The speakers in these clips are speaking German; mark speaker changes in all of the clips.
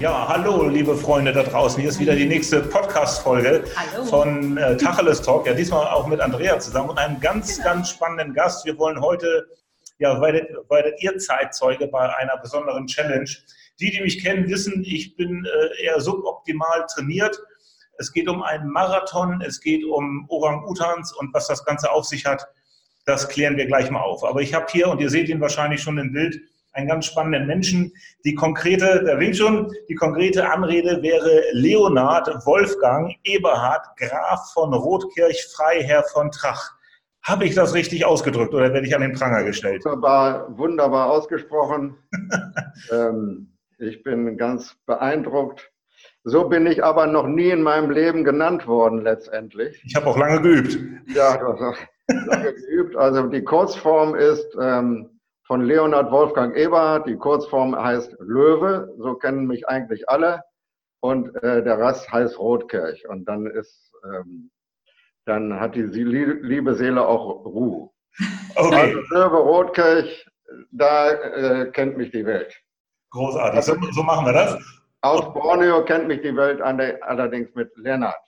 Speaker 1: Ja, hallo, liebe Freunde da draußen. Hier ist wieder die nächste Podcast-Folge von äh, Tacheles Talk. Ja, diesmal auch mit Andrea zusammen und einem ganz, genau. ganz spannenden Gast. Wir wollen heute, ja, werdet, werdet ihr Zeitzeuge bei einer besonderen Challenge. Die, die mich kennen, wissen, ich bin äh, eher suboptimal trainiert. Es geht um einen Marathon, es geht um Orang-Utans und was das Ganze auf sich hat, das klären wir gleich mal auf. Aber ich habe hier, und ihr seht ihn wahrscheinlich schon im Bild, einen ganz spannenden Menschen. Die konkrete, der winkt schon, die konkrete Anrede wäre Leonhard Wolfgang Eberhard Graf von Rotkirch Freiherr von Trach. Habe ich das richtig ausgedrückt oder werde ich an den Pranger gestellt?
Speaker 2: Wunderbar, wunderbar ausgesprochen. ähm, ich bin ganz beeindruckt. So bin ich aber noch nie in meinem Leben genannt worden letztendlich.
Speaker 1: Ich habe auch lange geübt.
Speaker 2: Ja, lange geübt. Also die Kurzform ist ähm, von Leonhard Wolfgang Eberhard. Die Kurzform heißt Löwe, so kennen mich eigentlich alle. Und äh, der Rest heißt Rotkirch. Und dann ist, ähm, dann hat die liebe Seele auch Ruhe. Okay. Also Löwe Rotkirch, da äh, kennt mich die Welt.
Speaker 1: Großartig, so, so, machen wir das.
Speaker 2: Aus Borneo kennt mich die Welt allerdings mit Lennart.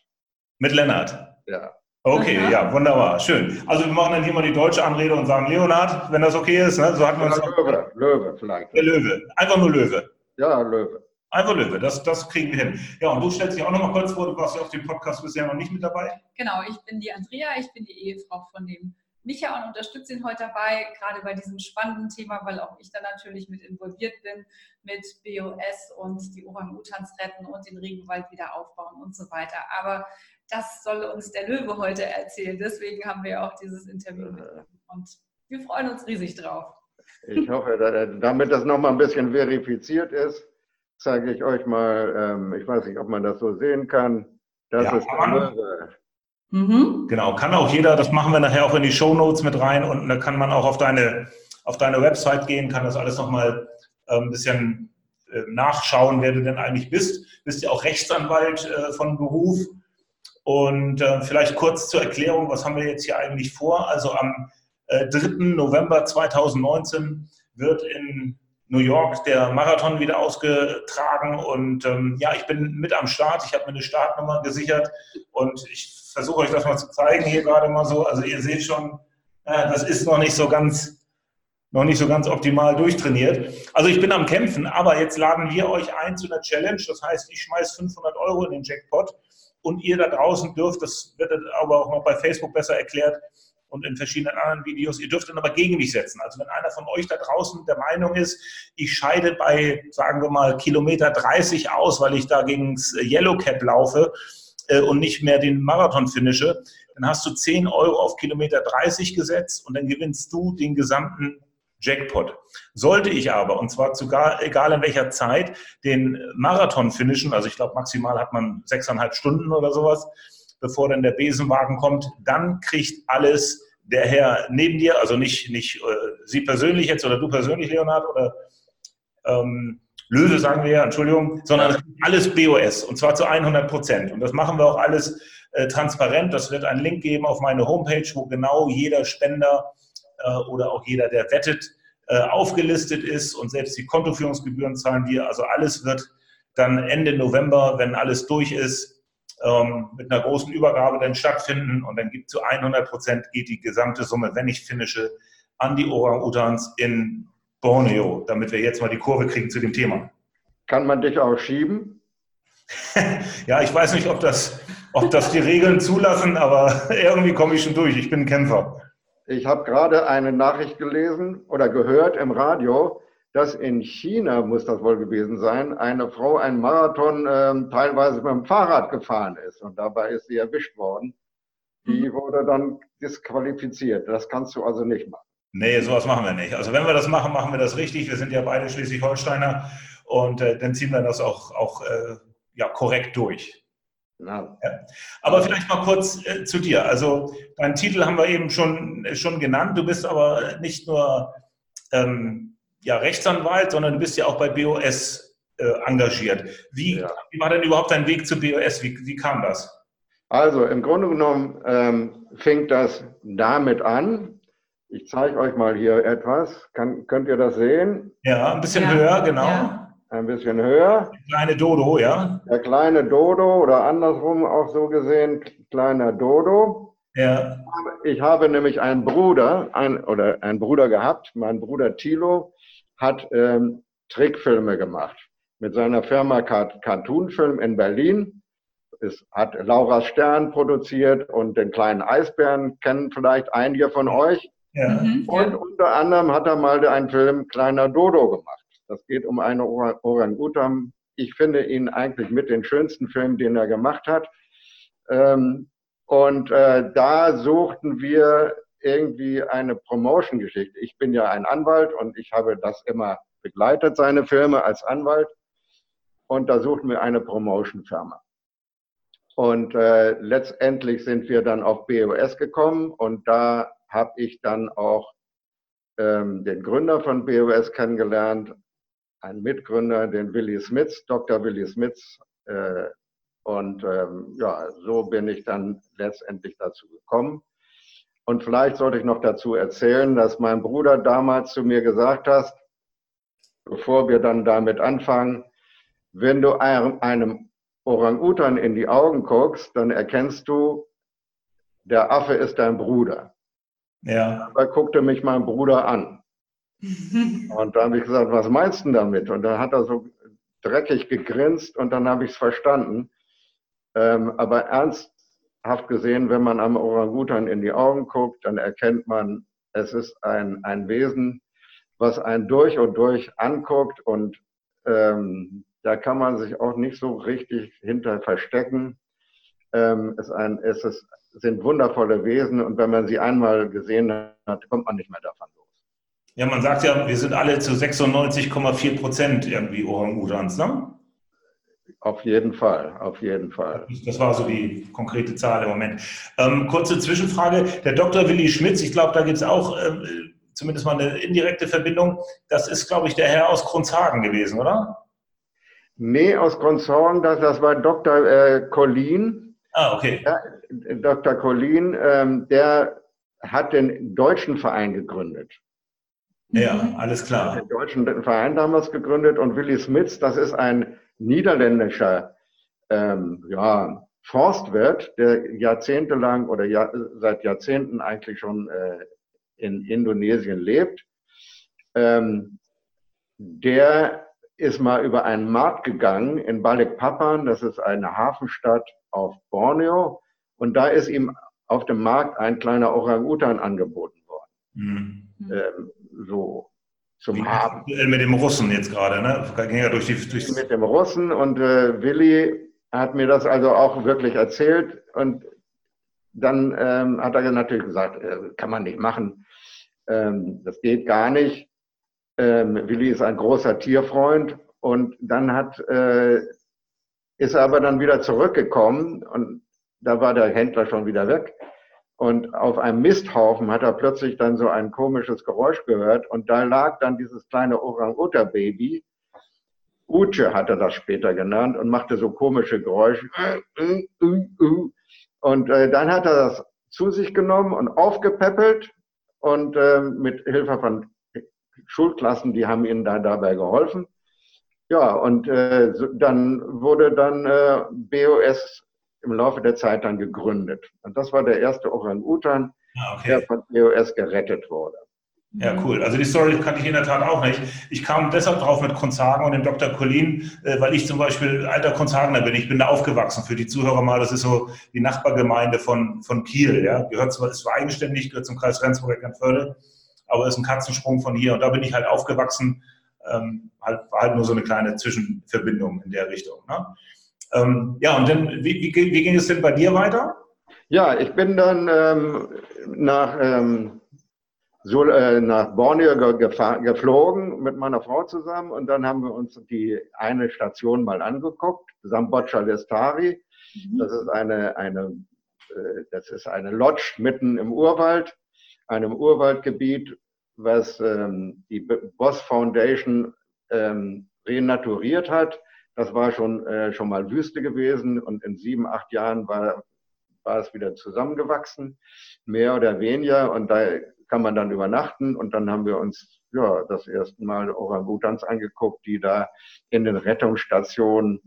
Speaker 1: Mit Lennart? Ja. Okay, Aha. ja, wunderbar, schön. Also wir machen dann hier mal die deutsche Anrede und sagen Leonhard, wenn das okay ist. Ne? So hatten wir uns
Speaker 2: Löwe, Löwe vielleicht.
Speaker 1: Der Löwe, einfach nur Löwe.
Speaker 2: Ja, Löwe.
Speaker 1: Einfach Löwe, das, das kriegen wir hin. Ja, und du stellst dich auch noch mal kurz vor, du warst ja auf dem Podcast bisher noch nicht mit dabei.
Speaker 3: Genau, ich bin die Andrea, ich bin die Ehefrau von dem Micha und unterstütze ihn heute dabei, gerade bei diesem spannenden Thema, weil auch ich da natürlich mit involviert bin, mit BOS und die Orang-Utans retten und den Regenwald wieder aufbauen und so weiter. Aber das soll uns der Löwe heute erzählen. Deswegen haben wir auch dieses Interview mit ihm. Und wir freuen uns riesig drauf.
Speaker 2: Ich hoffe, damit das nochmal ein bisschen verifiziert ist, zeige ich euch mal, ähm, ich weiß nicht, ob man das so sehen kann. Das ja, ist der Löwe.
Speaker 1: Mhm. Genau, kann auch jeder, das machen wir nachher auch in die Show Notes mit rein und da kann man auch auf deine, auf deine Website gehen, kann das alles nochmal äh, ein bisschen äh, nachschauen, wer du denn eigentlich bist. Bist ja auch Rechtsanwalt äh, von Beruf und äh, vielleicht kurz zur Erklärung, was haben wir jetzt hier eigentlich vor? Also am äh, 3. November 2019 wird in New York der Marathon wieder ausgetragen und ähm, ja, ich bin mit am Start. Ich habe mir eine Startnummer gesichert und ich versuche euch das mal zu zeigen hier gerade mal so. Also ihr seht schon, äh, das ist noch nicht so ganz noch nicht so ganz optimal durchtrainiert. Also ich bin am Kämpfen, aber jetzt laden wir euch ein zu einer Challenge. Das heißt, ich schmeiße 500 Euro in den Jackpot und ihr da draußen dürft, das wird aber auch noch bei Facebook besser erklärt und in verschiedenen anderen Videos, ihr dürft dann aber gegen mich setzen. Also wenn einer von euch da draußen der Meinung ist, ich scheide bei, sagen wir mal, Kilometer 30 aus, weil ich da gegen das Yellow Cap laufe äh, und nicht mehr den Marathon finische, dann hast du 10 Euro auf Kilometer 30 gesetzt und dann gewinnst du den gesamten Jackpot. Sollte ich aber, und zwar sogar, egal in welcher Zeit, den Marathon finishen, also ich glaube maximal hat man sechseinhalb Stunden oder sowas, bevor dann der Besenwagen kommt, dann kriegt alles der Herr neben dir, also nicht, nicht äh, Sie persönlich jetzt oder du persönlich, Leonhard, oder ähm, Löwe sagen wir ja, Entschuldigung, sondern alles BOS und zwar zu 100 Prozent. Und das machen wir auch alles äh, transparent. Das wird einen Link geben auf meine Homepage, wo genau jeder Spender äh, oder auch jeder, der wettet, äh, aufgelistet ist und selbst die Kontoführungsgebühren zahlen wir. Also alles wird dann Ende November, wenn alles durch ist, ähm, mit einer großen Übergabe dann stattfinden und dann gibt zu 100 Prozent geht die gesamte Summe, wenn ich finische, an die Orang-Utans in Borneo, damit wir jetzt mal die Kurve kriegen zu dem Thema.
Speaker 2: Kann man dich auch schieben?
Speaker 1: ja, ich weiß nicht, ob das, ob das die Regeln zulassen, aber irgendwie komme ich schon durch. Ich bin ein Kämpfer.
Speaker 2: Ich habe gerade eine Nachricht gelesen oder gehört im Radio, dass in China, muss das wohl gewesen sein, eine Frau einen Marathon äh, teilweise mit dem Fahrrad gefahren ist und dabei ist sie erwischt worden. Die mhm. wurde dann disqualifiziert. Das kannst du also nicht machen.
Speaker 1: Nee, sowas machen wir nicht. Also wenn wir das machen, machen wir das richtig. Wir sind ja beide Schleswig-Holsteiner und äh, dann ziehen wir das auch, auch äh, ja, korrekt durch. Ja. Aber vielleicht mal kurz äh, zu dir. Also deinen Titel haben wir eben schon, schon genannt. Du bist aber nicht nur ähm, ja, Rechtsanwalt, sondern du bist ja auch bei BOS äh, engagiert. Wie, ja. wie, war denn überhaupt dein Weg zu BOS? Wie, wie kam das?
Speaker 2: Also im Grunde genommen ähm, fing das damit an. Ich zeige euch mal hier etwas. Kann, könnt ihr das sehen?
Speaker 1: Ja, ein bisschen ja. höher, genau.
Speaker 2: Ein bisschen höher.
Speaker 1: Der kleine Dodo, ja?
Speaker 2: Der kleine Dodo oder andersrum auch so gesehen, kleiner Dodo.
Speaker 1: Ja.
Speaker 2: Ich habe nämlich einen Bruder, ein, oder einen Bruder gehabt. Mein Bruder Thilo hat ähm, Trickfilme gemacht mit seiner Firma Cartoon Film in Berlin. Es hat Laura Stern produziert und den kleinen Eisbären kennen vielleicht einige von euch. Ja. Mhm, und unter anderem hat er mal einen Film Kleiner Dodo gemacht. Das geht um einen Orangutan. Ich finde ihn eigentlich mit den schönsten Filmen, den er gemacht hat. Ähm, und äh, da suchten wir irgendwie eine Promotion-Geschichte. Ich bin ja ein Anwalt und ich habe das immer begleitet, seine Filme als Anwalt. Und da suchten wir eine Promotion-Firma. Und äh, letztendlich sind wir dann auf BOS gekommen und da habe ich dann auch ähm, den Gründer von BOS kennengelernt, ein Mitgründer, den Willy Smits, Dr. Willy Smits. Äh, und ähm, ja, so bin ich dann letztendlich dazu gekommen. Und vielleicht sollte ich noch dazu erzählen, dass mein Bruder damals zu mir gesagt hat, bevor wir dann damit anfangen, wenn du einem Orang-Utan in die Augen guckst, dann erkennst du, der Affe ist dein Bruder. Ja. Da guckte mich mein Bruder an. Und da habe ich gesagt, was meinst du damit? Und dann hat er so dreckig gegrinst und dann habe ich es verstanden. Ähm, aber ernsthaft gesehen, wenn man einem Orangutan in die Augen guckt, dann erkennt man, es ist ein, ein Wesen, was einen durch und durch anguckt und ähm, da kann man sich auch nicht so richtig hinter verstecken. Ähm, es, ein, es ist, sind wundervolle Wesen und wenn man sie einmal gesehen hat, kommt man nicht mehr davon los.
Speaker 1: Ja, man sagt ja, wir sind alle zu 96,4 Prozent irgendwie Orang-Utans, ne?
Speaker 2: Auf jeden Fall, auf jeden Fall.
Speaker 1: Das war so die konkrete Zahl im Moment. Ähm, kurze Zwischenfrage. Der Dr. Willi Schmitz, ich glaube, da gibt es auch äh, zumindest mal eine indirekte Verbindung. Das ist, glaube ich, der Herr aus Grunzhagen gewesen, oder?
Speaker 2: Nee, aus Grunzhagen, das, das war Dr. Äh, Collin.
Speaker 1: Ah, okay.
Speaker 2: Ja, Dr. Collin, ähm, der hat den deutschen Verein gegründet.
Speaker 1: Ja, alles klar.
Speaker 2: Den deutschen Verein damals gegründet und Willy Smits, das ist ein niederländischer ähm, ja, Forstwirt, der jahrzehntelang oder ja, seit Jahrzehnten eigentlich schon äh, in Indonesien lebt. Ähm, der ist mal über einen Markt gegangen in Balikpapan, das ist eine Hafenstadt auf Borneo, und da ist ihm auf dem Markt ein kleiner Orang-Utan angeboten worden. Mhm. Ähm, so zum Wie Haben.
Speaker 1: Mit dem Russen jetzt gerade, ne? Ging ja durch die, durch
Speaker 2: mit dem Russen und äh, Willi hat mir das also auch wirklich erzählt und dann ähm, hat er natürlich gesagt, äh, kann man nicht machen, ähm, das geht gar nicht. Ähm, Willi ist ein großer Tierfreund und dann hat, äh, ist er aber dann wieder zurückgekommen und da war der Händler schon wieder weg und auf einem Misthaufen hat er plötzlich dann so ein komisches Geräusch gehört und da lag dann dieses kleine Orang-Uta-Baby. Uche hat er das später genannt und machte so komische Geräusche. Und äh, dann hat er das zu sich genommen und aufgepäppelt und äh, mit Hilfe von Schulklassen, die haben ihnen da dabei geholfen. Ja, und äh, dann wurde dann äh, BOS im Laufe der Zeit dann gegründet. Und das war der erste Orang-Utan, ah, okay. der von EOS gerettet wurde.
Speaker 1: Ja, cool. Also die Story kannte ich in der Tat auch nicht. Ich kam deshalb drauf mit Konzhagen und dem Dr. Colin, äh, weil ich zum Beispiel alter Konzhagener bin. Ich bin da aufgewachsen. Für die Zuhörer mal, das ist so die Nachbargemeinde von, von Kiel. Ja, gehört zwar, ist zwar eigenständig, gehört zum Kreis Rendsburg-Eckernförde, aber ist ein Katzensprung von hier. Und da bin ich halt aufgewachsen. Ähm, halt, war halt nur so eine kleine Zwischenverbindung in der Richtung. Ne? Ähm, ja, und dann, wie, wie, wie, ging es denn bei dir weiter?
Speaker 2: Ja, ich bin dann ähm, nach, ähm, so, äh, nach Borneo geflogen mit meiner Frau zusammen und dann haben wir uns die eine Station mal angeguckt, Sambocha Lestari. Mhm. Das ist eine, eine, äh, das ist eine Lodge mitten im Urwald, einem Urwaldgebiet, was ähm, die Boss Foundation ähm, renaturiert hat das war schon, äh, schon mal Wüste gewesen und in sieben, acht Jahren war, war es wieder zusammengewachsen, mehr oder weniger. Und da kann man dann übernachten und dann haben wir uns ja das erste Mal Orangutans angeguckt, die da in den Rettungsstationen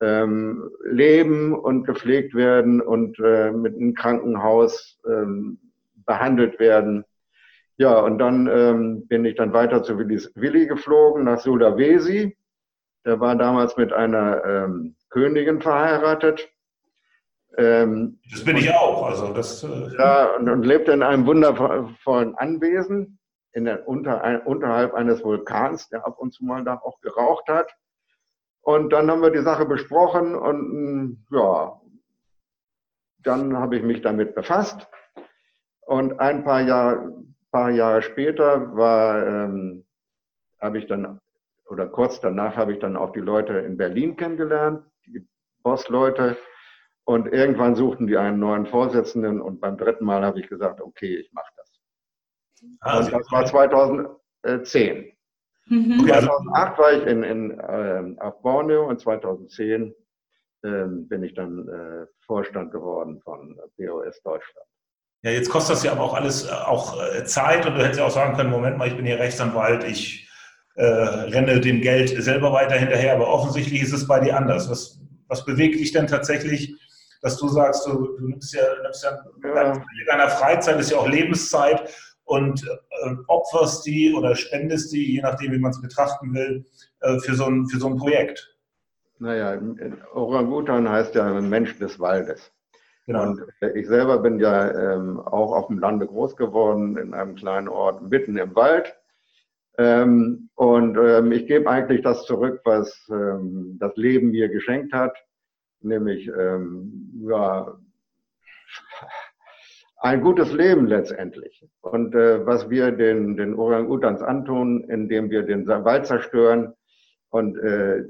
Speaker 2: ähm, leben und gepflegt werden und äh, mit einem Krankenhaus ähm, behandelt werden. Ja, und dann ähm, bin ich dann weiter zu Willis, Willi geflogen nach Sulawesi. Der war damals mit einer ähm, Königin verheiratet.
Speaker 1: Ähm, das bin ich auch. Also das,
Speaker 2: äh, ja, und, und lebte in einem wundervollen Anwesen in der, unter, ein, unterhalb eines Vulkans, der ab und zu mal da auch geraucht hat. Und dann haben wir die Sache besprochen und ja, dann habe ich mich damit befasst. Und ein paar Jahre, paar Jahre später war, ähm, habe ich dann, oder kurz danach habe ich dann auch die Leute in Berlin kennengelernt, die Bossleute. Und irgendwann suchten die einen neuen Vorsitzenden und beim dritten Mal habe ich gesagt, okay, ich mache das. Ah, und das war 2010. Mhm. 2008 war ich in, in, äh, auf Borneo und 2010 äh, bin ich dann äh, Vorstand geworden von BOS Deutschland.
Speaker 1: Ja, jetzt kostet das ja aber auch alles äh, auch äh, Zeit und du hättest ja auch sagen können, Moment mal, ich bin hier Rechtsanwalt, ich äh, renne dem Geld selber weiter hinterher, aber offensichtlich ist es bei dir anders. Was, was bewegt dich denn tatsächlich, dass du sagst, du, du nimmst ja, nimmst ja, ja. deiner Freizeit ist ja auch Lebenszeit und äh, opferst die oder spendest die, je nachdem, wie man es betrachten will, äh, für, so ein, für so ein Projekt?
Speaker 2: Naja, Orangutan heißt ja Mensch des Waldes. Genau. Und ich selber bin ja ähm, auch auf dem Lande groß geworden, in einem kleinen Ort mitten im Wald. Ähm, und ähm, ich gebe eigentlich das zurück, was ähm, das Leben mir geschenkt hat, nämlich ähm, ja, ein gutes Leben letztendlich. Und äh, was wir den, den Orang-Utans antun, indem wir den Wald zerstören und äh,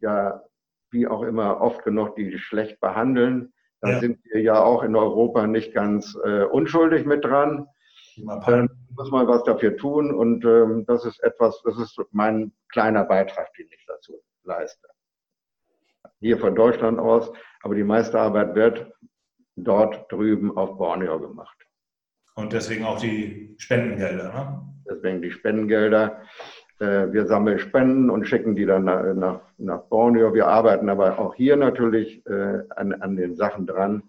Speaker 2: ja, wie auch immer, oft genug die schlecht behandeln, da ja. sind wir ja auch in Europa nicht ganz äh, unschuldig mit dran. Dann muss man was dafür tun und ähm, das ist etwas, das ist mein kleiner Beitrag, den ich dazu leiste. Hier von Deutschland aus, aber die meiste Arbeit wird dort drüben auf Borneo gemacht.
Speaker 1: Und deswegen auch die Spendengelder, ne?
Speaker 2: Deswegen die Spendengelder. Äh, wir sammeln Spenden und schicken die dann nach, nach Borneo. Wir arbeiten aber auch hier natürlich äh, an, an den Sachen dran.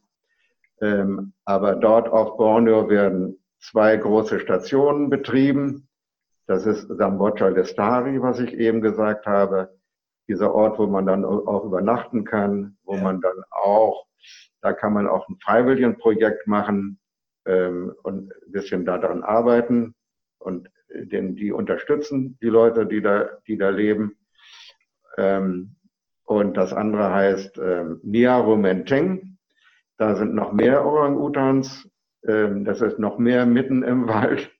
Speaker 2: Ähm, aber dort auf Borneo werden zwei große Stationen betrieben. Das ist Sambocha Lestari, was ich eben gesagt habe. Dieser Ort, wo man dann auch übernachten kann, wo ja. man dann auch da kann man auch ein Freiwilligenprojekt machen ähm, und ein bisschen daran arbeiten und den, die unterstützen, die Leute, die da, die da leben. Ähm, und das andere heißt ähm, Niaru Menteng. Da sind noch mehr Orang-Utans. Ähm, das ist noch mehr mitten im Wald.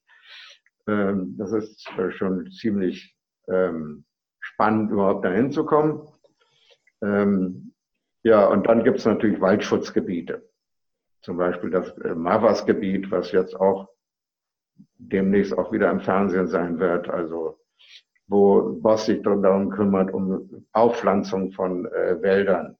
Speaker 2: Ähm, das ist schon ziemlich ähm, spannend, überhaupt dahin zu kommen. Ähm, ja, und dann gibt es natürlich Waldschutzgebiete. Zum Beispiel das äh, Mavas-Gebiet, was jetzt auch demnächst auch wieder im Fernsehen sein wird. Also wo Boss sich darum kümmert, um Aufpflanzung von äh, Wäldern.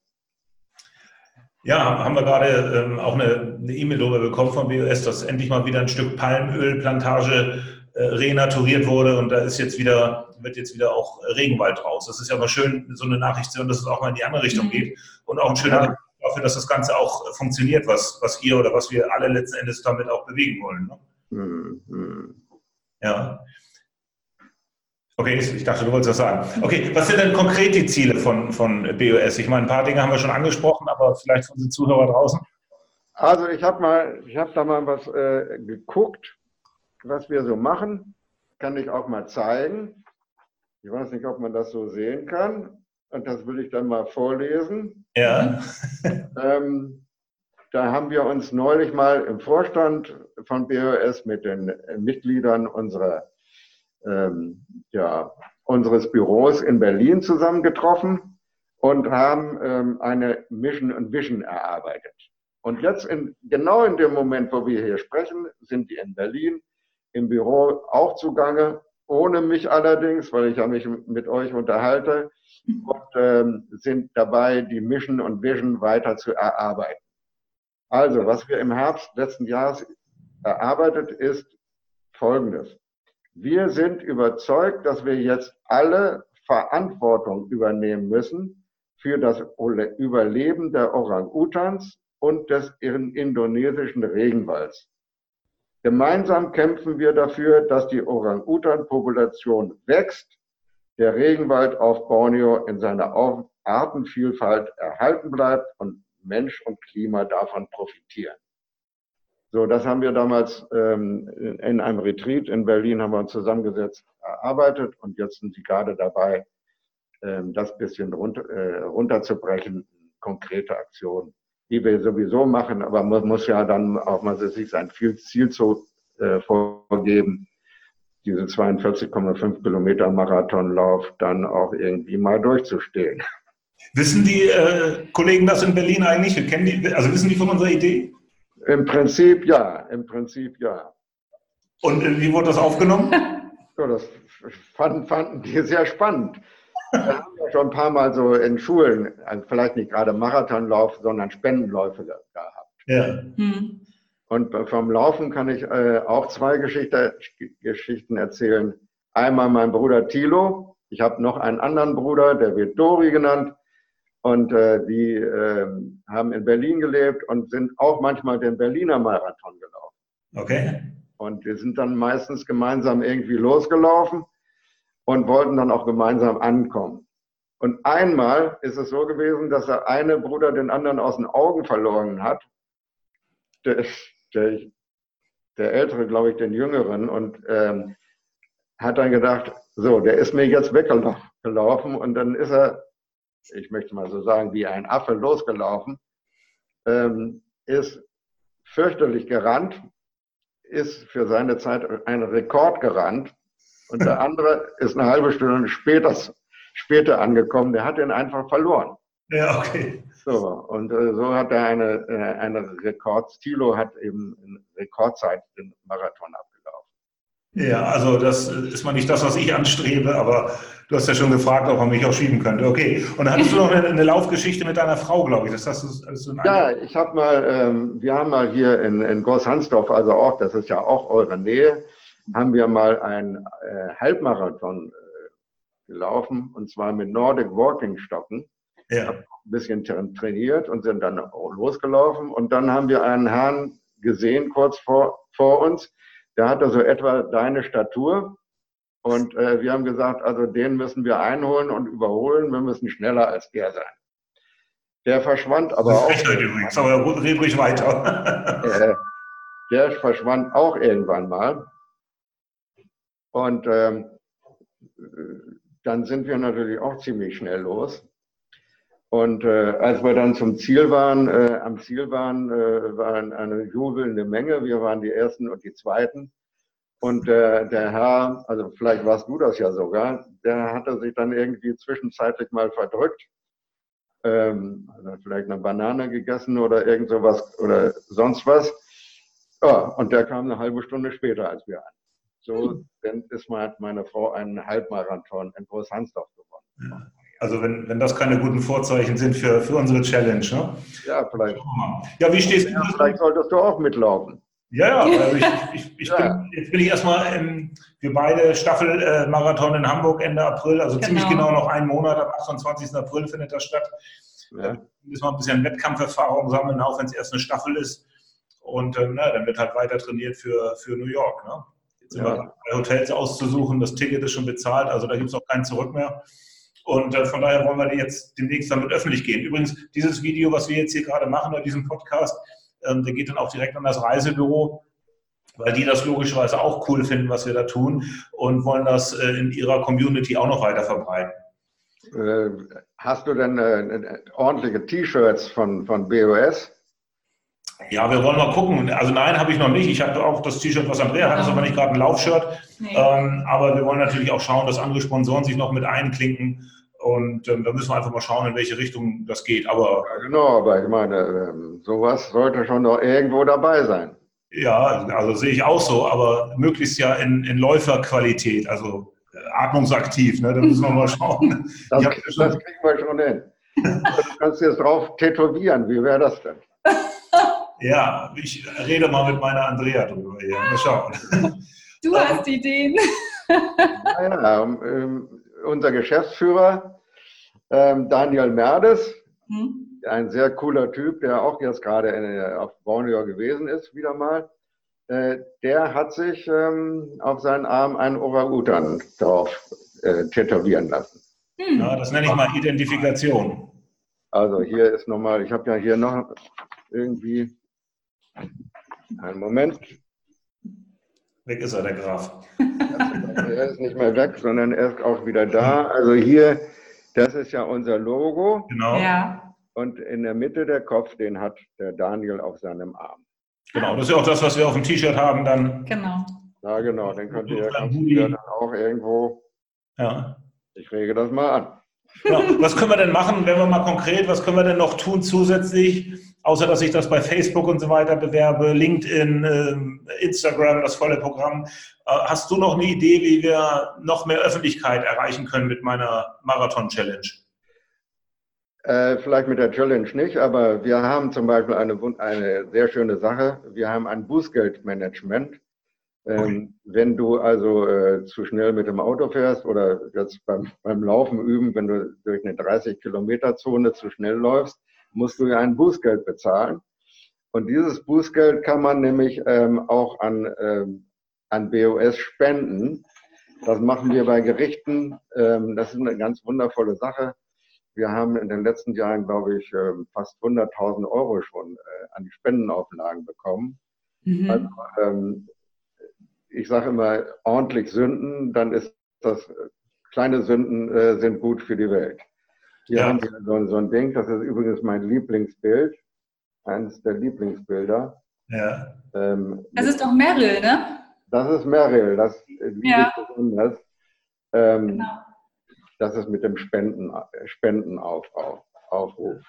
Speaker 1: Ja, haben wir gerade ähm, auch eine E-Mail e darüber bekommen von BOS, dass endlich mal wieder ein Stück Palmölplantage äh, renaturiert wurde und da ist jetzt wieder, wird jetzt wieder auch Regenwald raus. Das ist ja mal schön, so eine Nachricht zu hören, dass es auch mal in die andere Richtung mhm. geht und auch ein schöner ja. dafür, dass das Ganze auch funktioniert, was, was ihr oder was wir alle letzten Endes damit auch bewegen wollen. Ne? Mhm. Ja. Okay, ich dachte, du wolltest das sagen. Okay, was sind denn konkret die Ziele von, von BOS? Ich meine, ein paar Dinge haben wir schon angesprochen, aber vielleicht von den Zuhörern draußen.
Speaker 2: Also ich habe mal, ich habe da mal was äh, geguckt was wir so machen, kann ich auch mal zeigen. Ich weiß nicht, ob man das so sehen kann. Und das will ich dann mal vorlesen.
Speaker 1: Ja.
Speaker 2: ähm, da haben wir uns neulich mal im Vorstand von BOS mit den Mitgliedern unserer, ähm, ja, unseres Büros in Berlin zusammengetroffen und haben ähm, eine Mission und Vision erarbeitet. Und jetzt in, genau in dem Moment, wo wir hier sprechen, sind die in Berlin im Büro auch zugange, ohne mich allerdings, weil ich ja mich mit euch unterhalte und ähm, sind dabei, die Mission und Vision weiter zu erarbeiten. Also, was wir im Herbst letzten Jahres erarbeitet ist, Folgendes. Wir sind überzeugt, dass wir jetzt alle Verantwortung übernehmen müssen für das Überleben der Orang-Utans und des indonesischen Regenwalds. Gemeinsam kämpfen wir dafür, dass die Orang-Utan-Population wächst, der Regenwald auf Borneo in seiner Artenvielfalt erhalten bleibt und Mensch und Klima davon profitieren. So, das haben wir damals ähm, in einem Retreat in Berlin haben wir uns zusammengesetzt, erarbeitet und jetzt sind Sie gerade dabei, ähm, das bisschen runter, äh, runterzubrechen, konkrete Aktionen, die wir sowieso machen, aber man muss ja dann auch mal sich sein Ziel zu äh, vorgeben, diese 42,5 Kilometer Marathonlauf dann auch irgendwie mal durchzustehen.
Speaker 1: Wissen die äh, Kollegen das in Berlin eigentlich? Kennen die, also wissen die von unserer Idee?
Speaker 2: Im Prinzip ja, im Prinzip ja.
Speaker 1: Und wie wurde das aufgenommen?
Speaker 2: Ja, das fanden, fanden die sehr spannend. Wir haben ja schon ein paar Mal so in Schulen, also vielleicht nicht gerade Marathonlauf, sondern Spendenläufe gehabt. Ja. Hm. Und vom Laufen kann ich äh, auch zwei Geschichte, Geschichten erzählen. Einmal mein Bruder Thilo. Ich habe noch einen anderen Bruder, der wird Dori genannt. Und äh, die äh, haben in Berlin gelebt und sind auch manchmal den Berliner Marathon gelaufen.
Speaker 1: Okay.
Speaker 2: Und wir sind dann meistens gemeinsam irgendwie losgelaufen und wollten dann auch gemeinsam ankommen. Und einmal ist es so gewesen, dass der eine Bruder den anderen aus den Augen verloren hat. Der, der, der ältere, glaube ich, den jüngeren und ähm, hat dann gedacht, so, der ist mir jetzt weggelaufen und dann ist er ich möchte mal so sagen, wie ein Affe losgelaufen, ähm, ist fürchterlich gerannt, ist für seine Zeit ein Rekord gerannt und der andere ist eine halbe Stunde später, später angekommen, der hat ihn einfach verloren.
Speaker 1: Ja, okay.
Speaker 2: So, und äh, so hat er eine, äh, eine Rekord, Stilo hat eben in Rekordzeit den Marathon abgelaufen.
Speaker 1: Ja, also das ist mal nicht das, was ich anstrebe, aber du hast ja schon gefragt, ob man mich auch schieben könnte. Okay. Und dann hattest du noch eine, eine Laufgeschichte mit deiner Frau, glaube ich. Das hast du,
Speaker 2: hast du ja, ich habe mal, ähm, wir haben mal hier in, in Großhansdorf, also auch, das ist ja auch eure Nähe, haben wir mal einen äh, Halbmarathon äh, gelaufen und zwar mit Nordic Walking Stocken. Ja. Hab ein bisschen trainiert und sind dann losgelaufen und dann haben wir einen Herrn gesehen kurz vor, vor uns, der hatte so etwa deine Statur. Und äh, wir haben gesagt, also den müssen wir einholen und überholen. Wir müssen schneller als der sein. Der verschwand aber auch.
Speaker 1: Übrigens, aber red ruhig weiter.
Speaker 2: äh, der verschwand auch irgendwann mal. Und ähm, dann sind wir natürlich auch ziemlich schnell los. Und äh, als wir dann zum Ziel waren, äh, am Ziel waren, äh, waren eine jubelnde Menge. Wir waren die Ersten und die Zweiten. Und äh, der Herr, also vielleicht warst du das ja sogar, der hatte sich dann irgendwie zwischenzeitlich mal verdrückt. Ähm, also vielleicht eine Banane gegessen oder irgend sowas oder sonst was. Ja, und der kam eine halbe Stunde später als wir an. So dann ist meine Frau einen Halbmarathon in Großhansdorf gewonnen.
Speaker 1: Ja. Also wenn, wenn das keine guten Vorzeichen sind für, für unsere Challenge. Ne?
Speaker 2: Ja, vielleicht.
Speaker 1: Ja, wie stehst
Speaker 2: ja, du? Vielleicht solltest du auch mitlaufen.
Speaker 1: Ja, ja, also ich, ich, ich ja. Bin, jetzt bin ich erstmal, im, wir beide Staffelmarathon in Hamburg Ende April, also genau. ziemlich genau noch einen Monat, am 28. April findet das statt. Ja. müssen wir ein bisschen Wettkampferfahrung sammeln, auch wenn es erst eine Staffel ist. Und äh, na, dann wird halt weiter trainiert für, für New York. Ne? Jetzt sind ja. wir bei Hotels auszusuchen, das Ticket ist schon bezahlt, also da gibt es auch kein Zurück mehr. Und äh, von daher wollen wir jetzt demnächst damit öffentlich gehen. Übrigens, dieses Video, was wir jetzt hier gerade machen bei diesem Podcast, ähm, der geht dann auch direkt an das Reisebüro, weil die das logischerweise auch cool finden, was wir da tun und wollen das äh, in ihrer Community auch noch weiter verbreiten.
Speaker 2: Äh, hast du denn äh, ordentliche T-Shirts von, von BOS?
Speaker 1: Ja, wir wollen mal gucken. Also nein, habe ich noch nicht. Ich habe auch das T-Shirt, was Andrea hat, ist aber nicht gerade ein Laufshirt. Nee. Ähm, aber wir wollen natürlich auch schauen, dass andere Sponsoren sich noch mit einklinken. Und ähm, da müssen wir einfach mal schauen, in welche Richtung das geht. Aber
Speaker 2: ja, genau, aber ich meine, ähm, sowas sollte schon noch irgendwo dabei sein.
Speaker 1: Ja, also sehe ich auch so, aber möglichst ja in, in Läuferqualität, also äh, atmungsaktiv. Ne? Da müssen wir mal schauen.
Speaker 2: Das, das kriegen wir schon hin. du kannst jetzt drauf tätowieren. Wie wäre das denn?
Speaker 1: Ja, ich rede mal mit meiner Andrea drüber hier. Mal schauen.
Speaker 3: Du hast Ideen.
Speaker 2: ja, ähm, unser Geschäftsführer ähm, Daniel Merdes, hm? ein sehr cooler Typ, der auch jetzt gerade auf Borneo gewesen ist, wieder mal. Äh, der hat sich ähm, auf seinen Arm einen Orang-Utan drauf äh, tätowieren lassen.
Speaker 1: Hm. Ja, das nenne ich mal Identifikation.
Speaker 2: Also hier ist nochmal, ich habe ja hier noch irgendwie, einen Moment.
Speaker 1: Weg ist er, der Graf.
Speaker 2: er ist nicht mehr weg, sondern er ist auch wieder da. Also hier, das ist ja unser Logo.
Speaker 1: Genau. Ja.
Speaker 2: Und in der Mitte der Kopf, den hat der Daniel auf seinem Arm.
Speaker 1: Genau, das ist ja auch das, was wir auf dem T-Shirt haben dann.
Speaker 3: Genau.
Speaker 2: Ja, genau. Dann könnt ihr, ja dann auch irgendwo.
Speaker 1: Ja.
Speaker 2: Ich rege das mal an.
Speaker 1: Ja, was können wir denn machen, wenn wir mal konkret, was können wir denn noch tun zusätzlich, außer dass ich das bei Facebook und so weiter bewerbe, LinkedIn, ähm, Instagram, das volle Programm. Äh, hast du noch eine Idee, wie wir noch mehr Öffentlichkeit erreichen können mit meiner Marathon-Challenge?
Speaker 2: Äh, vielleicht mit der Challenge nicht, aber wir haben zum Beispiel eine, eine sehr schöne Sache. Wir haben ein Bußgeldmanagement. Ähm, okay. Wenn du also äh, zu schnell mit dem Auto fährst oder jetzt beim, beim Laufen üben, wenn du durch eine 30-Kilometer-Zone zu schnell läufst, musst du ja ein Bußgeld bezahlen. Und dieses Bußgeld kann man nämlich ähm, auch an, ähm, an BOS spenden. Das machen wir bei Gerichten. Ähm, das ist eine ganz wundervolle Sache. Wir haben in den letzten Jahren, glaube ich, ähm, fast 100.000 Euro schon äh, an die Spendenauflagen bekommen. Mhm. Also, ähm, ich sage immer, ordentlich Sünden, dann ist das, kleine Sünden äh, sind gut für die Welt. Hier ja. haben wir so, so, ein Ding, das ist übrigens mein Lieblingsbild, eines der Lieblingsbilder.
Speaker 1: Ja.
Speaker 3: Ähm, das ist doch Meryl, ne?
Speaker 2: Das ist Meryl, das liebe ja. ich besonders. Ähm, genau. Das ist mit dem Spenden, Spendenaufruf.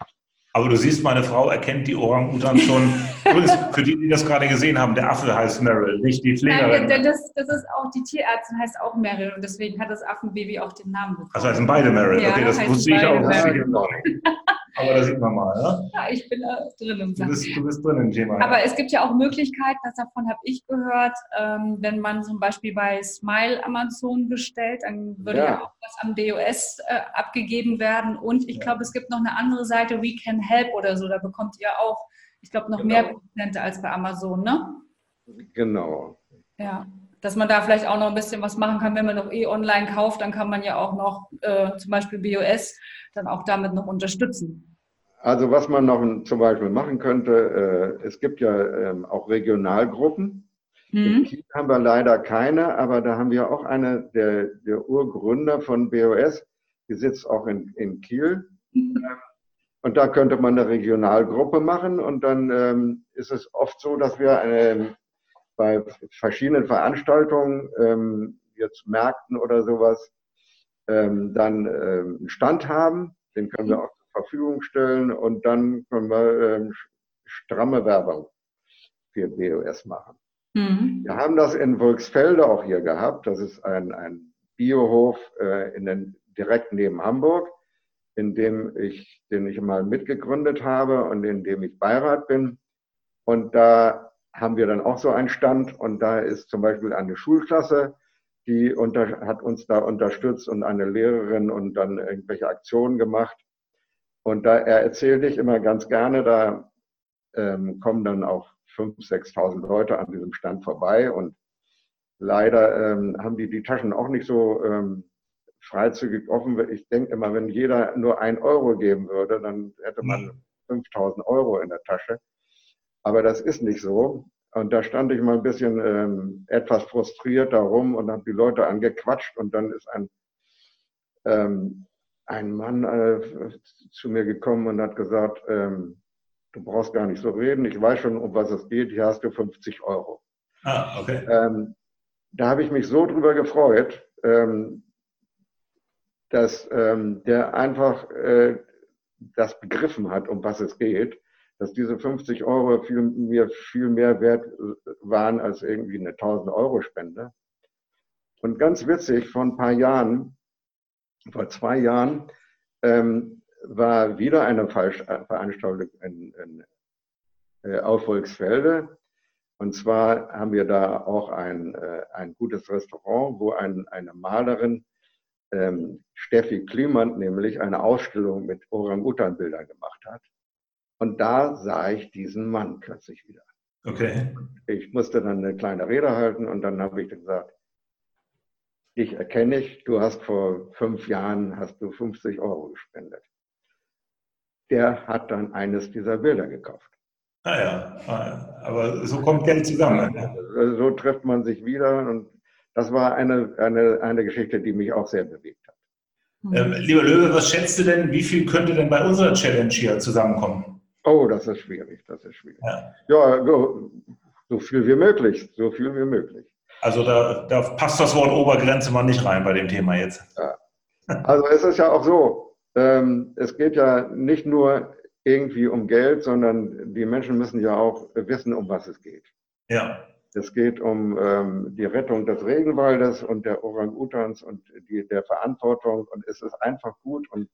Speaker 1: Aber du siehst, meine Frau erkennt die Orang-Utan schon. für die, die das gerade gesehen haben, der Affe heißt Meryl, nicht die Pflegerin.
Speaker 3: Nein, das, das ist auch, die Tierärztin heißt auch Meryl und deswegen hat das Affenbaby auch den Namen bekommen.
Speaker 1: Also heißen beide Meryl. Ja, okay, das wusste ich auch. Genau. Aber da sieht man mal,
Speaker 3: ja? Ja, ich bin da drin im
Speaker 1: Du bist, du bist drin im Thema.
Speaker 3: Aber ja. es gibt ja auch Möglichkeiten, das davon habe ich gehört, ähm, wenn man zum Beispiel bei Smile Amazon bestellt, dann würde ja, ja auch was am DOS äh, abgegeben werden. Und ich ja. glaube, es gibt noch eine andere Seite, We Can Help oder so, da bekommt ihr auch, ich glaube, noch genau. mehr Prozente als bei Amazon, ne?
Speaker 2: Genau.
Speaker 3: Ja dass man da vielleicht auch noch ein bisschen was machen kann, wenn man noch eh online kauft, dann kann man ja auch noch äh, zum Beispiel BOS dann auch damit noch unterstützen.
Speaker 2: Also was man noch zum Beispiel machen könnte, äh, es gibt ja ähm, auch Regionalgruppen. Mhm. In Kiel haben wir leider keine, aber da haben wir auch eine der, der Urgründer von BOS, die sitzt auch in, in Kiel. Mhm. Und da könnte man eine Regionalgruppe machen und dann ähm, ist es oft so, dass wir eine, bei verschiedenen Veranstaltungen, ähm, jetzt Märkten oder sowas, ähm, dann ähm, einen Stand haben. Den können wir auch zur Verfügung stellen und dann können wir ähm, stramme Werbung für BOS machen. Mhm. Wir haben das in Wolksfelde auch hier gehabt. Das ist ein, ein Biohof äh, in den, direkt neben Hamburg, in dem ich, den ich mal mitgegründet habe und in dem ich Beirat bin. Und da haben wir dann auch so einen Stand und da ist zum Beispiel eine Schulklasse, die unter, hat uns da unterstützt und eine Lehrerin und dann irgendwelche Aktionen gemacht. Und da er erzählte ich immer ganz gerne, da ähm, kommen dann auch 5.000, 6.000 Leute an diesem Stand vorbei und leider ähm, haben die die Taschen auch nicht so ähm, freizügig offen. Ich denke immer, wenn jeder nur ein Euro geben würde, dann hätte man 5.000 Euro in der Tasche. Aber das ist nicht so. Und da stand ich mal ein bisschen ähm, etwas frustriert darum und habe die Leute angequatscht. Und dann ist ein, ähm, ein Mann äh, zu mir gekommen und hat gesagt, ähm, du brauchst gar nicht so reden, ich weiß schon, um was es geht, hier hast du 50 Euro.
Speaker 1: Ah, okay.
Speaker 2: Ähm, da habe ich mich so drüber gefreut, ähm, dass ähm, der einfach äh, das begriffen hat, um was es geht dass diese 50 Euro viel, mir viel mehr wert äh, waren als irgendwie eine 1000 Euro Spende. Und ganz witzig, vor ein paar Jahren, vor zwei Jahren, ähm, war wieder eine Falsch Veranstaltung in, in äh, auf Volksfelde. Und zwar haben wir da auch ein, äh, ein gutes Restaurant, wo ein, eine Malerin, ähm, Steffi Kliemann, nämlich eine Ausstellung mit Orang-Utan-Bildern gemacht hat. Und da sah ich diesen Mann plötzlich wieder.
Speaker 1: Okay.
Speaker 2: Ich musste dann eine kleine Rede halten und dann habe ich gesagt, dich erkenne ich, du hast vor fünf Jahren hast du 50 Euro gespendet. Der hat dann eines dieser Bilder gekauft.
Speaker 1: Ah ja, ah aber so kommt Geld zusammen.
Speaker 2: Ne? So trifft man sich wieder und das war eine, eine, eine Geschichte, die mich auch sehr bewegt hat.
Speaker 1: Ähm, lieber Löwe, was schätzt du denn, wie viel könnte denn bei unserer Challenge hier zusammenkommen?
Speaker 2: Oh, das ist schwierig, das ist schwierig. Ja, ja so, so viel wie möglich, so viel wie möglich.
Speaker 1: Also da, da passt das Wort Obergrenze mal nicht rein bei dem Thema jetzt.
Speaker 2: Ja. Also es ist ja auch so, ähm, es geht ja nicht nur irgendwie um Geld, sondern die Menschen müssen ja auch wissen, um was es geht.
Speaker 1: Ja.
Speaker 2: Es geht um ähm, die Rettung des Regenwaldes und der Orang-Utans und die, der Verantwortung. Und es ist einfach gut und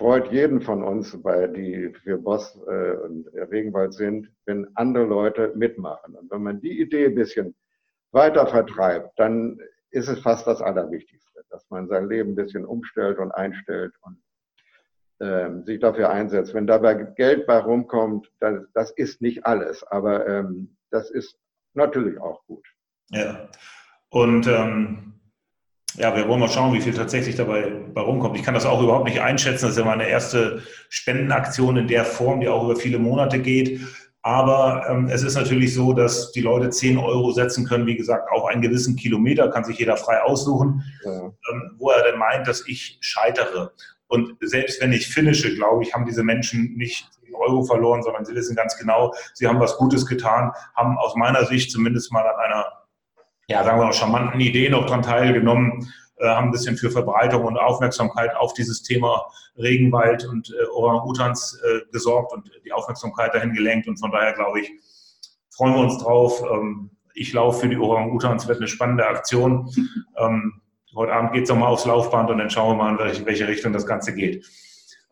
Speaker 2: freut jeden von uns, bei die für Boss äh, und Regenwald sind, wenn andere Leute mitmachen. Und wenn man die Idee ein bisschen weiter vertreibt, dann ist es fast das Allerwichtigste, dass man sein Leben ein bisschen umstellt und einstellt und ähm, sich dafür einsetzt. Wenn dabei Geld bei rumkommt, das, das ist nicht alles, aber ähm, das ist natürlich auch gut.
Speaker 1: Ja, und ähm, ja, wir wollen mal schauen, wie viel tatsächlich dabei bei rumkommt. Ich kann das auch überhaupt nicht einschätzen. Das ist ja meine erste Spendenaktion in der Form, die auch über viele Monate geht. Aber ähm, es ist natürlich so, dass die Leute 10 Euro setzen können, wie gesagt, auf einen gewissen Kilometer, kann sich jeder frei aussuchen, ja. ähm, wo er denn meint, dass ich scheitere. Und selbst wenn ich finische, glaube ich, haben diese Menschen nicht 10 Euro verloren, sondern sie wissen ganz genau, sie haben was Gutes getan, haben aus meiner Sicht zumindest mal an einer, ja, sagen wir mal, charmanten Idee noch dran teilgenommen, äh, haben ein bisschen für Verbreitung und Aufmerksamkeit auf dieses Thema Regenwald und äh, Orang-Utans äh, gesorgt und die Aufmerksamkeit dahin gelenkt. Und von daher, glaube ich, freuen wir uns drauf. Ähm, ich laufe für die Orang-Utans, wird eine spannende Aktion. Ähm, Heute Abend geht es nochmal aufs Laufband und dann schauen wir mal, in welche, welche Richtung das Ganze geht.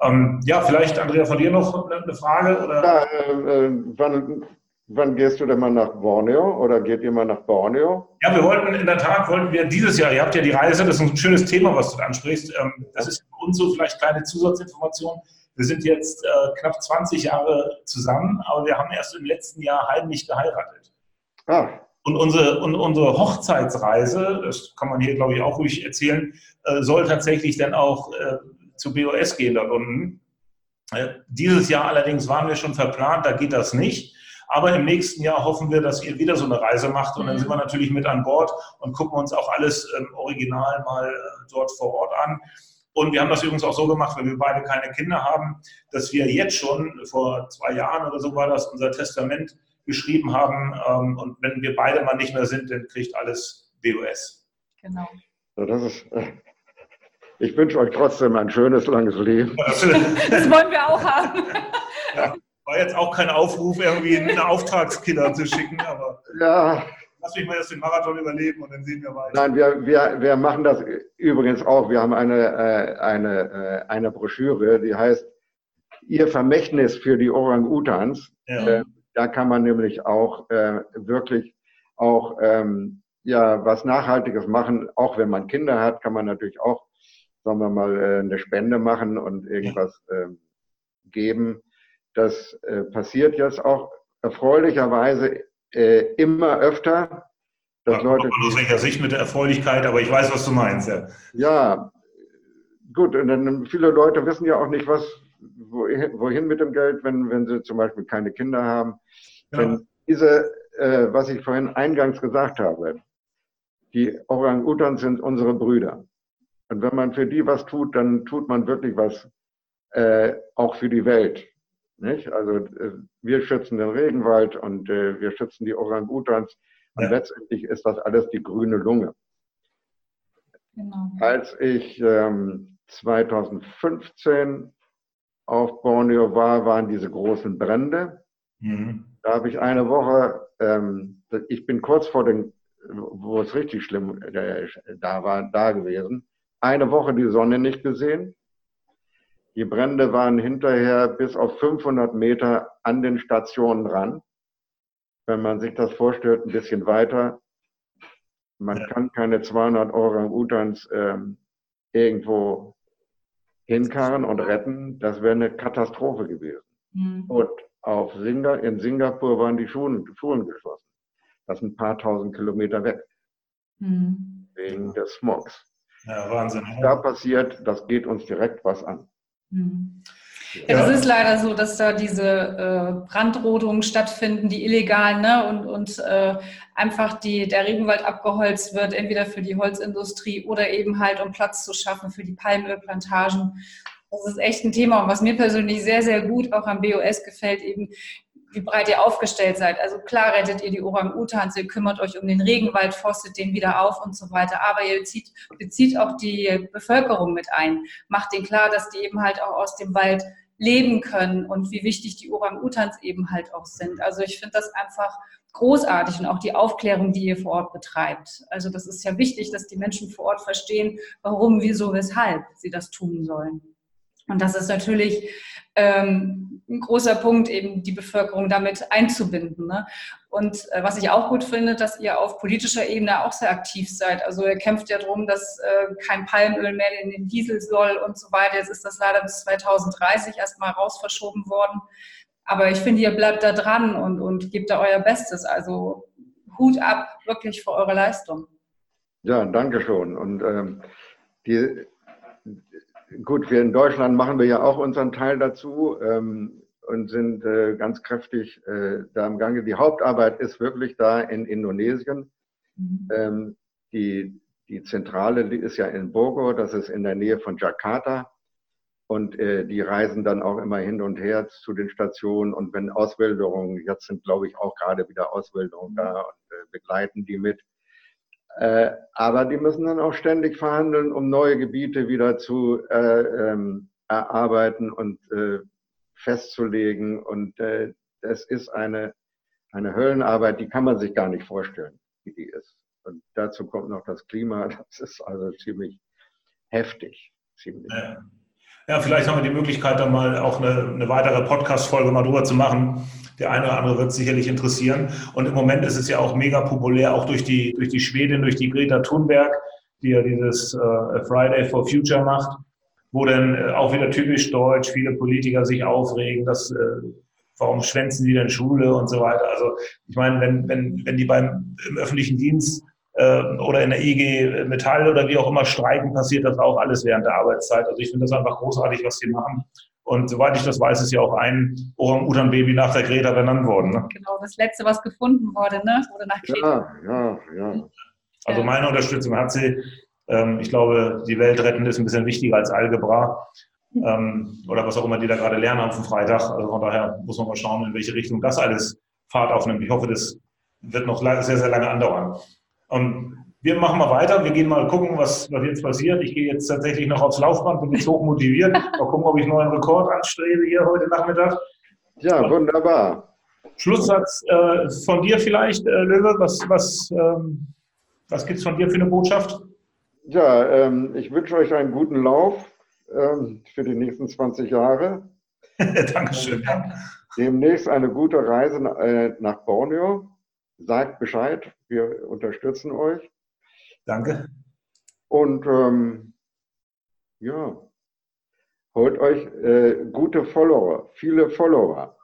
Speaker 1: Ähm, ja, vielleicht, Andrea, von dir noch eine, Frage? Oder? Ja,
Speaker 2: äh, äh, wann, wann gehst du denn mal nach Borneo oder geht ihr mal nach Borneo?
Speaker 1: Ja, wir wollten in der Tat, wollten wir dieses Jahr, ihr habt ja die Reise, das ist ein schönes Thema, was du ansprichst. Ähm, das ist für uns so vielleicht kleine Zusatzinformation. Wir sind jetzt äh, knapp 20 Jahre zusammen, aber wir haben erst im letzten Jahr heimlich geheiratet. Ah, und unsere, und unsere Hochzeitsreise, das kann man hier, glaube ich, auch ruhig erzählen, äh, soll tatsächlich dann auch äh, zu BOS gehen dort unten. Dieses Jahr allerdings waren wir schon verplant, da geht das nicht. Aber im nächsten Jahr hoffen wir, dass ihr wieder so eine Reise macht und dann mhm. sind wir natürlich mit an Bord und gucken uns auch alles ähm, original mal äh, dort vor Ort an. Und wir haben das übrigens auch so gemacht, weil wir beide keine Kinder haben, dass wir jetzt schon, vor zwei Jahren oder so war das, unser Testament geschrieben haben. Ähm, und wenn wir beide mal nicht mehr sind, dann kriegt alles BOS.
Speaker 3: Genau.
Speaker 2: So, das ist, ich wünsche euch trotzdem ein schönes, langes Leben.
Speaker 3: das wollen wir auch haben.
Speaker 1: Ja, war jetzt auch kein Aufruf, irgendwie einen Auftragskiller zu schicken, aber
Speaker 2: ja.
Speaker 1: lass mich mal erst den Marathon überleben und dann sehen wir weiter.
Speaker 2: Nein, wir, wir, wir machen das übrigens auch. Wir haben eine, äh, eine, äh, eine Broschüre, die heißt Ihr Vermächtnis für die Orang-Utans. Ja. Äh, da kann man nämlich auch äh, wirklich auch ähm, ja was Nachhaltiges machen. Auch wenn man Kinder hat, kann man natürlich auch, sagen wir mal, äh, eine Spende machen und irgendwas äh, geben. Das äh, passiert jetzt auch erfreulicherweise äh, immer öfter.
Speaker 1: Dass ja, Leute, aus welcher Sicht mit der Erfreulichkeit, aber ich weiß, was du meinst. Ja,
Speaker 2: ja gut. Und dann viele Leute wissen ja auch nicht, was wohin mit dem Geld, wenn, wenn sie zum Beispiel keine Kinder haben. Ja. Denn diese, äh, was ich vorhin eingangs gesagt habe, die Orang-Utans sind unsere Brüder. Und wenn man für die was tut, dann tut man wirklich was äh, auch für die Welt. Nicht? Also äh, wir schützen den Regenwald und äh, wir schützen die Orang-Utans. Und ja. letztendlich ist das alles die grüne Lunge. Genau. Als ich ähm, 2015 auf Borneo war, waren diese großen Brände. Mhm. Da habe ich eine Woche, ähm, ich bin kurz vor dem, wo es richtig schlimm äh, da war, da gewesen, eine Woche die Sonne nicht gesehen. Die Brände waren hinterher bis auf 500 Meter an den Stationen ran. wenn man sich das vorstellt, ein bisschen weiter. Man kann keine 200 Orang-Utans ähm, irgendwo hinkarren und retten. Das wäre eine Katastrophe gewesen. Mhm. Und auf Singa in Singapur waren die Schulen, Schulen geschlossen. Das sind ein paar tausend Kilometer weg. Mhm. Wegen des Smogs. Ja, Wahnsinn. Was da passiert, das geht uns direkt was an.
Speaker 3: Mhm. Ja, das ist leider so, dass da diese äh, Brandrodungen stattfinden, die illegalen, ne? und, und äh, einfach die, der Regenwald abgeholzt wird, entweder für die Holzindustrie oder eben halt, um Platz zu schaffen für die Palmölplantagen. Das ist echt ein Thema. Und was mir persönlich sehr, sehr gut auch am BOS gefällt, eben wie breit ihr aufgestellt seid. Also klar rettet ihr die Orang-Utans, ihr kümmert euch um den Regenwald, forstet den wieder auf und so weiter. Aber ihr bezieht, bezieht auch die Bevölkerung mit ein. Macht denen klar, dass die eben halt auch aus dem Wald leben können und wie wichtig die Orang-Utans eben halt auch sind. Also ich finde das einfach großartig und auch die Aufklärung, die ihr vor Ort betreibt. Also das ist ja wichtig, dass die Menschen vor Ort verstehen, warum, wieso, weshalb sie das tun sollen. Und das ist natürlich ähm, ein großer Punkt, eben die Bevölkerung damit einzubinden. Ne? Und äh, was ich auch gut finde, dass ihr auf politischer Ebene auch sehr aktiv seid. Also ihr kämpft ja darum, dass äh, kein Palmöl mehr in den Diesel soll und so weiter. Jetzt ist das leider bis 2030 erstmal raus verschoben worden. Aber ich finde, ihr bleibt da dran und, und gebt da euer Bestes. Also Hut ab wirklich für eure Leistung.
Speaker 2: Ja, danke schon. Und ähm, die, gut, wir in Deutschland machen wir ja auch unseren Teil dazu ähm, und sind äh, ganz kräftig äh, da im Gange. Die Hauptarbeit ist wirklich da in Indonesien. Mhm. Ähm, die, die Zentrale ist ja in Bogor, das ist in der Nähe von Jakarta. Und äh, die reisen dann auch immer hin und her zu den Stationen. Und wenn Auswilderungen, jetzt sind, glaube ich, auch gerade wieder Auswilderungen da und äh, begleiten die mit. Äh, aber die müssen dann auch ständig verhandeln, um neue Gebiete wieder zu äh, ähm, erarbeiten und äh, festzulegen. Und äh, das ist eine, eine Höllenarbeit, die kann man sich gar nicht vorstellen, wie die ist. Und dazu kommt noch das Klima. Das ist also ziemlich heftig. Ziemlich.
Speaker 1: Ja. Vielleicht haben wir die Möglichkeit, dann mal auch eine, eine weitere Podcast-Folge mal drüber zu machen. Der eine oder andere wird sicherlich interessieren. Und im Moment ist es ja auch mega populär, auch durch die, durch die Schwedin, durch die Greta Thunberg, die ja dieses äh, Friday for Future macht, wo dann äh, auch wieder typisch deutsch viele Politiker sich aufregen, dass äh, warum schwänzen die denn Schule und so weiter. Also ich meine, wenn, wenn, wenn die beim im öffentlichen Dienst äh, oder in der IG Metall oder wie auch immer streiken, passiert das auch alles während der Arbeitszeit. Also ich finde das einfach großartig, was die machen. Und soweit ich das weiß, ist ja auch ein Orang-Utan-Baby nach der Greta benannt worden. Ne?
Speaker 3: Genau, das letzte, was gefunden wurde, ne? wurde nach Greta.
Speaker 2: Ja, ja, ja.
Speaker 1: Also meine Unterstützung hat sie. Ähm, ich glaube, die Welt retten ist ein bisschen wichtiger als Algebra. Ähm, oder was auch immer die da gerade lernen am Freitag. Also von daher muss man mal schauen, in welche Richtung das alles Fahrt aufnimmt. Ich hoffe, das wird noch sehr, sehr lange andauern. Und wir machen mal weiter. Wir gehen mal gucken, was, was jetzt passiert. Ich gehe jetzt tatsächlich noch aufs Laufband, bin jetzt hoch motiviert. Mal gucken, ob ich einen neuen Rekord anstrebe hier heute Nachmittag.
Speaker 2: Ja, wunderbar.
Speaker 1: Schlusssatz äh, von dir vielleicht, äh, Löwe. Was, was, ähm, was gibt es von dir für eine Botschaft?
Speaker 2: Ja, ähm, ich wünsche euch einen guten Lauf ähm, für die nächsten 20 Jahre.
Speaker 1: Dankeschön.
Speaker 2: Demnächst eine gute Reise äh, nach Borneo sagt Bescheid, wir unterstützen euch.
Speaker 1: Danke.
Speaker 2: Und ähm, ja, holt euch äh, gute Follower, viele Follower.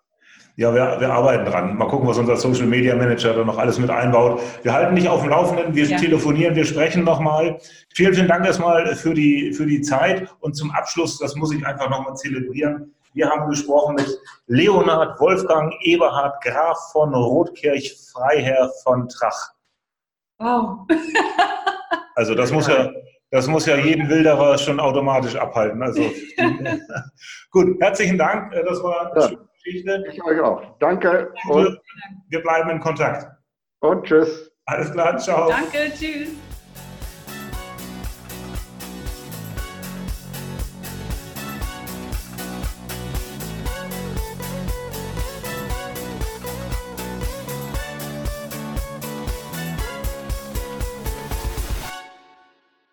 Speaker 1: Ja, wir, wir arbeiten dran. Mal gucken, was unser Social Media Manager da noch alles mit einbaut. Wir halten dich auf dem Laufenden, wir ja. telefonieren, wir sprechen nochmal. Vielen, vielen Dank erstmal für die, für die Zeit. Und zum Abschluss, das muss ich einfach nochmal zelebrieren. Wir haben gesprochen mit Leonhard Wolfgang Eberhard Graf von Rotkirch, Freiherr von Trach. Wow. also das muss ja, das muss ja jeden Wilderer schon automatisch abhalten. Also gut, herzlichen Dank. Das war eine ja, schöne
Speaker 2: Geschichte. Ich euch auch. Danke.
Speaker 1: Und wir bleiben in Kontakt.
Speaker 2: Und tschüss.
Speaker 1: Alles klar, ciao.
Speaker 3: Danke, tschüss.